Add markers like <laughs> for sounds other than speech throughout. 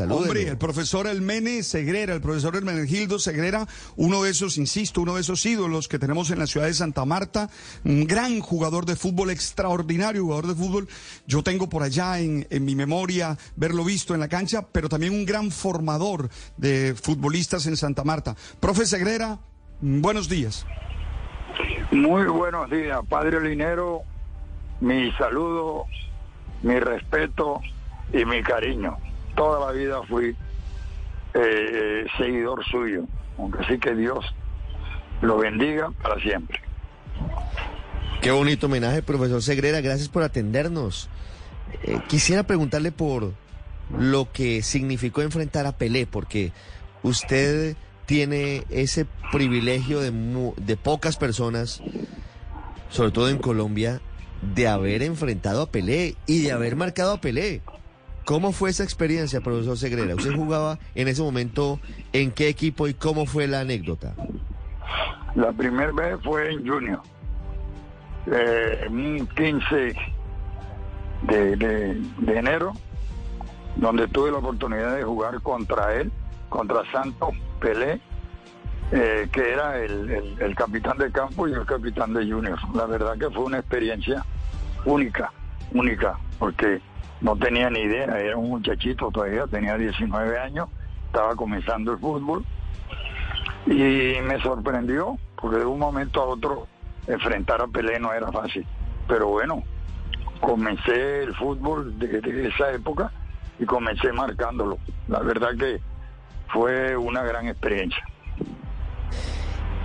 Hombre, el profesor Elmene Segrera, el profesor Hermenegildo Segrera, uno de esos, insisto, uno de esos ídolos que tenemos en la ciudad de Santa Marta, un gran jugador de fútbol, extraordinario jugador de fútbol. Yo tengo por allá en, en mi memoria verlo visto en la cancha, pero también un gran formador de futbolistas en Santa Marta. Profe Segrera, buenos días. Muy buenos días, Padre Linero. Mi saludo, mi respeto y mi cariño. Toda la vida fui eh, seguidor suyo, aunque sí que Dios lo bendiga para siempre. Qué bonito homenaje, profesor Segrera. Gracias por atendernos. Eh, quisiera preguntarle por lo que significó enfrentar a Pelé, porque usted tiene ese privilegio de, mu- de pocas personas, sobre todo en Colombia, de haber enfrentado a Pelé y de haber marcado a Pelé. ¿Cómo fue esa experiencia, profesor Segrera? ¿Usted jugaba en ese momento en qué equipo y cómo fue la anécdota? La primera vez fue en junio, eh, un 15 de, enero, donde tuve la oportunidad de jugar contra él, contra Santos Pelé, eh, que era el, el- el capitán de campo y el capitán de Junior. La verdad que fue una experiencia única, única, porque no tenía ni idea, era un muchachito todavía, tenía 19 años, estaba comenzando el fútbol y me sorprendió porque de un momento a otro enfrentar a Pelé no era fácil. Pero bueno, comencé el fútbol desde esa época y comencé marcándolo. La verdad que fue una gran experiencia.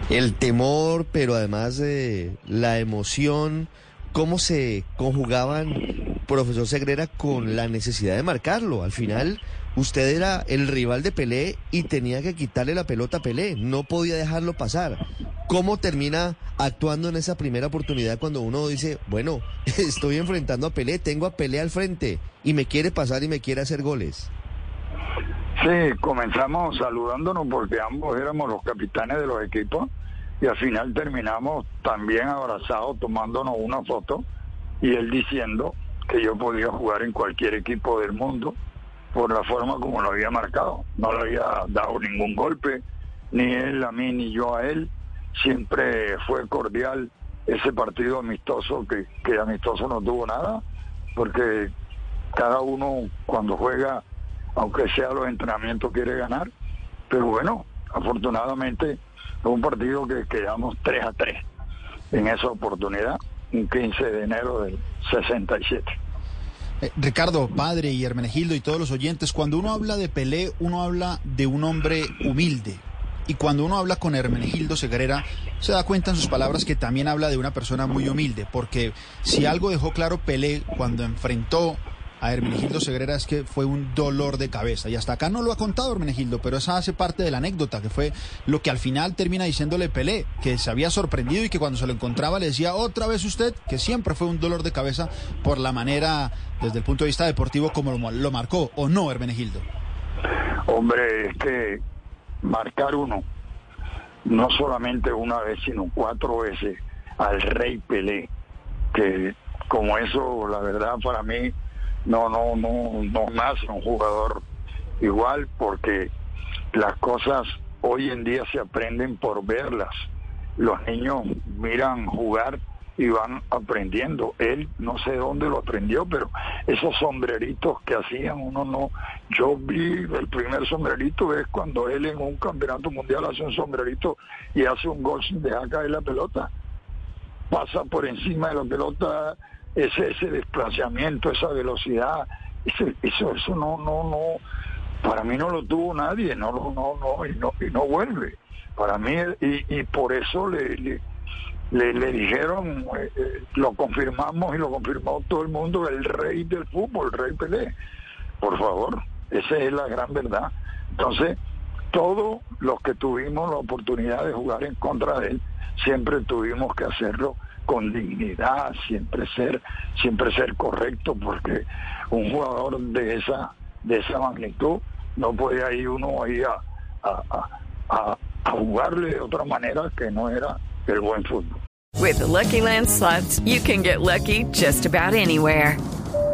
El temor, pero además de la emoción, ¿cómo se conjugaban, profesor Segrera, con la necesidad de marcarlo? Al final, usted era el rival de Pelé y tenía que quitarle la pelota a Pelé, no podía dejarlo pasar. ¿Cómo termina actuando en esa primera oportunidad cuando uno dice, bueno, <laughs> estoy enfrentando a Pelé, tengo a Pelé al frente y me quiere pasar y me quiere hacer goles? Sí, comenzamos saludándonos porque ambos éramos los capitanes de los equipos y al final terminamos también abrazados tomándonos una foto y él diciendo que yo podía jugar en cualquier equipo del mundo por la forma como lo había marcado. No le había dado ningún golpe, ni él a mí ni yo a él. Siempre fue cordial ese partido amistoso, que, que amistoso no tuvo nada, porque cada uno cuando juega aunque sea los entrenamientos, quiere ganar. Pero bueno, afortunadamente fue un partido que quedamos 3 a 3 en esa oportunidad, un 15 de enero del 67. Eh, Ricardo, padre y Hermenegildo y todos los oyentes, cuando uno habla de Pelé, uno habla de un hombre humilde. Y cuando uno habla con Hermenegildo Segrera, se da cuenta en sus palabras que también habla de una persona muy humilde, porque si algo dejó claro Pelé cuando enfrentó a Hermenegildo Segrera es que fue un dolor de cabeza. Y hasta acá no lo ha contado Hermenegildo, pero esa hace parte de la anécdota, que fue lo que al final termina diciéndole Pelé, que se había sorprendido y que cuando se lo encontraba le decía otra vez usted, que siempre fue un dolor de cabeza por la manera, desde el punto de vista deportivo, como lo, lo marcó, o no, Hermenegildo. Hombre, es que marcar uno, no solamente una vez, sino cuatro veces al rey Pelé, que como eso, la verdad, para mí no, no, no, no nace un jugador igual porque las cosas hoy en día se aprenden por verlas. Los niños miran jugar y van aprendiendo. Él no sé dónde lo aprendió, pero esos sombreritos que hacían uno no. Yo vi el primer sombrerito es cuando él en un campeonato mundial hace un sombrerito y hace un gol sin dejar caer la pelota. Pasa por encima de la pelota ese, ese desplazamiento, esa velocidad, eso, eso no, no, no, para mí no lo tuvo nadie, no, no, no, y no, y no vuelve. Para mí, y, y por eso le, le, le, le dijeron, eh, eh, lo confirmamos y lo confirmó todo el mundo, el rey del fútbol, el rey Pelé. Por favor, esa es la gran verdad. Entonces, todos los que tuvimos la oportunidad de jugar en contra de él, siempre tuvimos que hacerlo con dignidad, siempre ser, siempre ser correcto, porque un jugador de esa, de esa magnitud no puede ir uno ahí a, a, a- a- a jugarle de otra manera que no era el buen fútbol. With the Lucky Land slots, you can get lucky just about anywhere.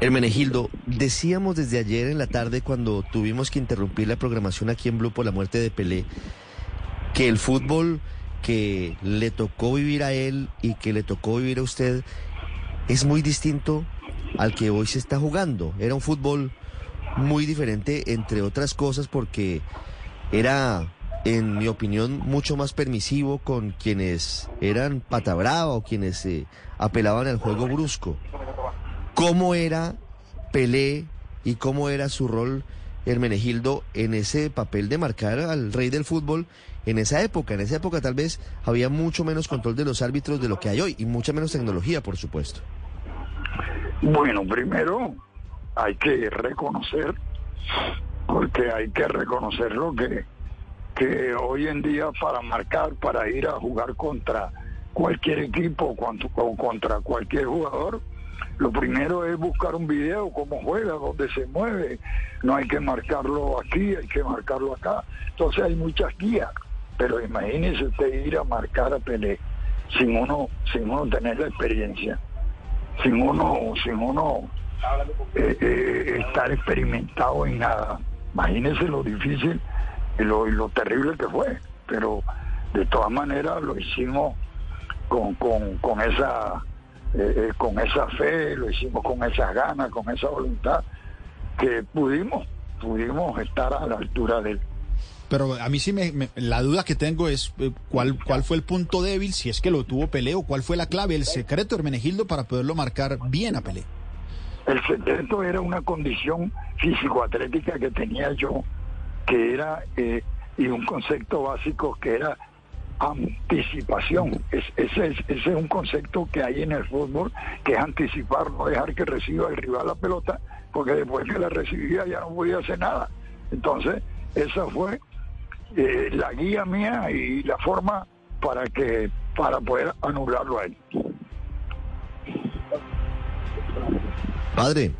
Hermenegildo, decíamos desde ayer en la tarde cuando tuvimos que interrumpir la programación aquí en Blue por la muerte de Pelé, que el fútbol que le tocó vivir a él y que le tocó vivir a usted es muy distinto al que hoy se está jugando. Era un fútbol muy diferente, entre otras cosas, porque era, en mi opinión, mucho más permisivo con quienes eran patabrava o quienes eh, apelaban al juego brusco. ¿Cómo era Pelé y cómo era su rol Hermenegildo en ese papel de marcar al rey del fútbol en esa época? En esa época tal vez había mucho menos control de los árbitros de lo que hay hoy y mucha menos tecnología, por supuesto. Bueno, primero hay que reconocer, porque hay que reconocer lo que, que hoy en día para marcar, para ir a jugar contra cualquier equipo o contra cualquier jugador, lo primero es buscar un video, cómo juega, dónde se mueve. No hay que marcarlo aquí, hay que marcarlo acá. Entonces hay muchas guías. Pero imagínese usted ir a marcar a Pelé sin uno, sin uno tener la experiencia, sin uno, sin uno eh, eh, estar experimentado en nada. Imagínese lo difícil y lo, lo terrible que fue. Pero de todas maneras lo hicimos con, con, con esa eh, eh, con esa fe, lo hicimos con esas ganas, con esa voluntad, que pudimos, pudimos estar a la altura de él. Pero a mí sí me, la duda que tengo es eh, cuál cuál fue el punto débil, si es que lo tuvo Pelé o cuál fue la clave, el secreto Hermenegildo para poderlo marcar bien a Pelé. El secreto era una condición físico-atlética que tenía yo, que era y un concepto básico que era anticipación. Es, ese, es, ese es un concepto que hay en el fútbol, que es anticipar, no dejar que reciba el rival la pelota, porque después que la recibía ya no podía hacer nada. Entonces, esa fue eh, la guía mía y la forma para que para poder anularlo a él. Padre.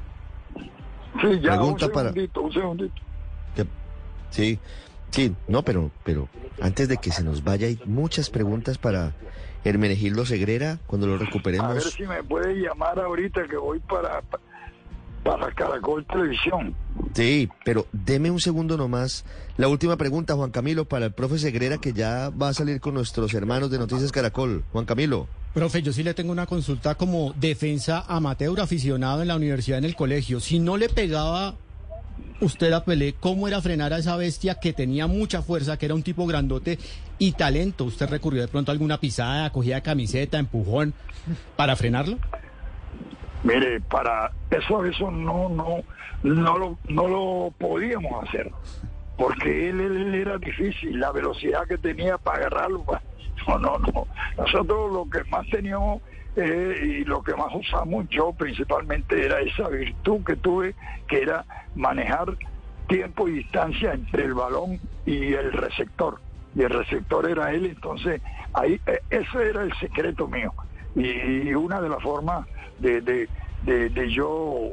Sí, ya un segundito, un segundito. Sí, Sí, no, pero, pero antes de que se nos vaya, hay muchas preguntas para Hermenegildo Segrera cuando lo recuperemos. A ver si me puede llamar ahorita que voy para, para Caracol Televisión. Sí, pero deme un segundo nomás. La última pregunta, Juan Camilo, para el profe Segrera, que ya va a salir con nuestros hermanos de Noticias Caracol. Juan Camilo. Profe, yo sí le tengo una consulta como defensa amateur aficionado en la universidad, en el colegio. Si no le pegaba usted a Pelé, ¿cómo era frenar a esa bestia que tenía mucha fuerza, que era un tipo grandote y talento? ¿Usted recurrió de pronto a alguna pisada, cogida de camiseta, empujón para frenarlo? Mire, para eso eso no no no lo, no lo podíamos hacer porque él, él, era difícil, la velocidad que tenía para agarrarlo, <laughs> no, no, no. Nosotros lo que más teníamos eh, y lo que más usaba mucho principalmente era esa virtud que tuve, que era manejar tiempo y distancia entre el balón y el receptor. Y el receptor era él, entonces ahí eh, ese era el secreto mío. Y, una de las formas de, de, yo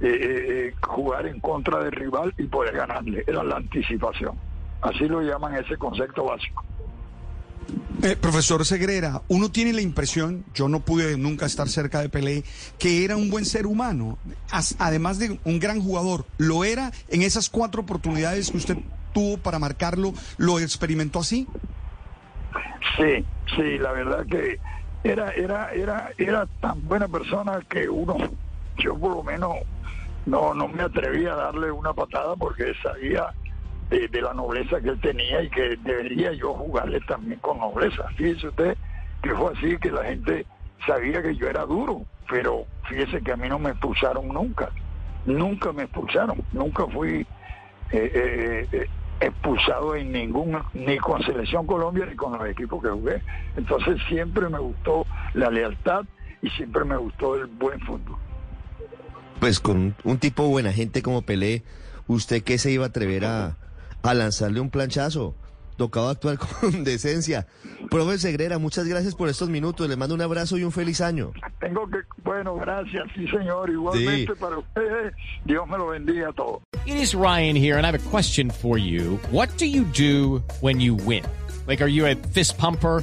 eh, jugar en contra del rival y poder ganarle era la anticipación. Así lo llaman ese concepto básico. Eh, profesor Segrera, uno tiene la impresión, yo no pude nunca estar cerca de Pelé, que era un buen ser humano, además de un gran jugador. ¿Lo era en esas cuatro oportunidades que usted tuvo para marcarlo? ¿Lo experimentó así? Sí, sí, la verdad que era, era, era, era tan buena persona que uno, yo por lo menos no, no me atrevía a darle una patada porque sabía de, la nobleza que él tenía y que debería yo jugarle también con nobleza. Fíjese usted que fue así, que la gente sabía que yo era duro, pero fíjese que a mí no me expulsaron nunca, nunca me expulsaron, nunca fui eh, eh, eh, expulsado en ningún, ni con Selección Colombia ni con los equipos que jugué. Entonces siempre me gustó la lealtad y siempre me gustó el buen fútbol. Pues con un tipo buena gente como Pelé, ¿usted qué se iba a atrever a, a lanzarle un planchazo? Tocaba actuar <laughs> con decencia. Profe Segrera, muchas gracias por estos minutos. Le mando un abrazo y un feliz año. Tengo que, bueno, gracias, sí señor, igualmente Sí. para ustedes. Dios me lo bendiga a todos. It is Ryan here, and I have a question for you. What do you do when you win? Like, are you a fist pumper?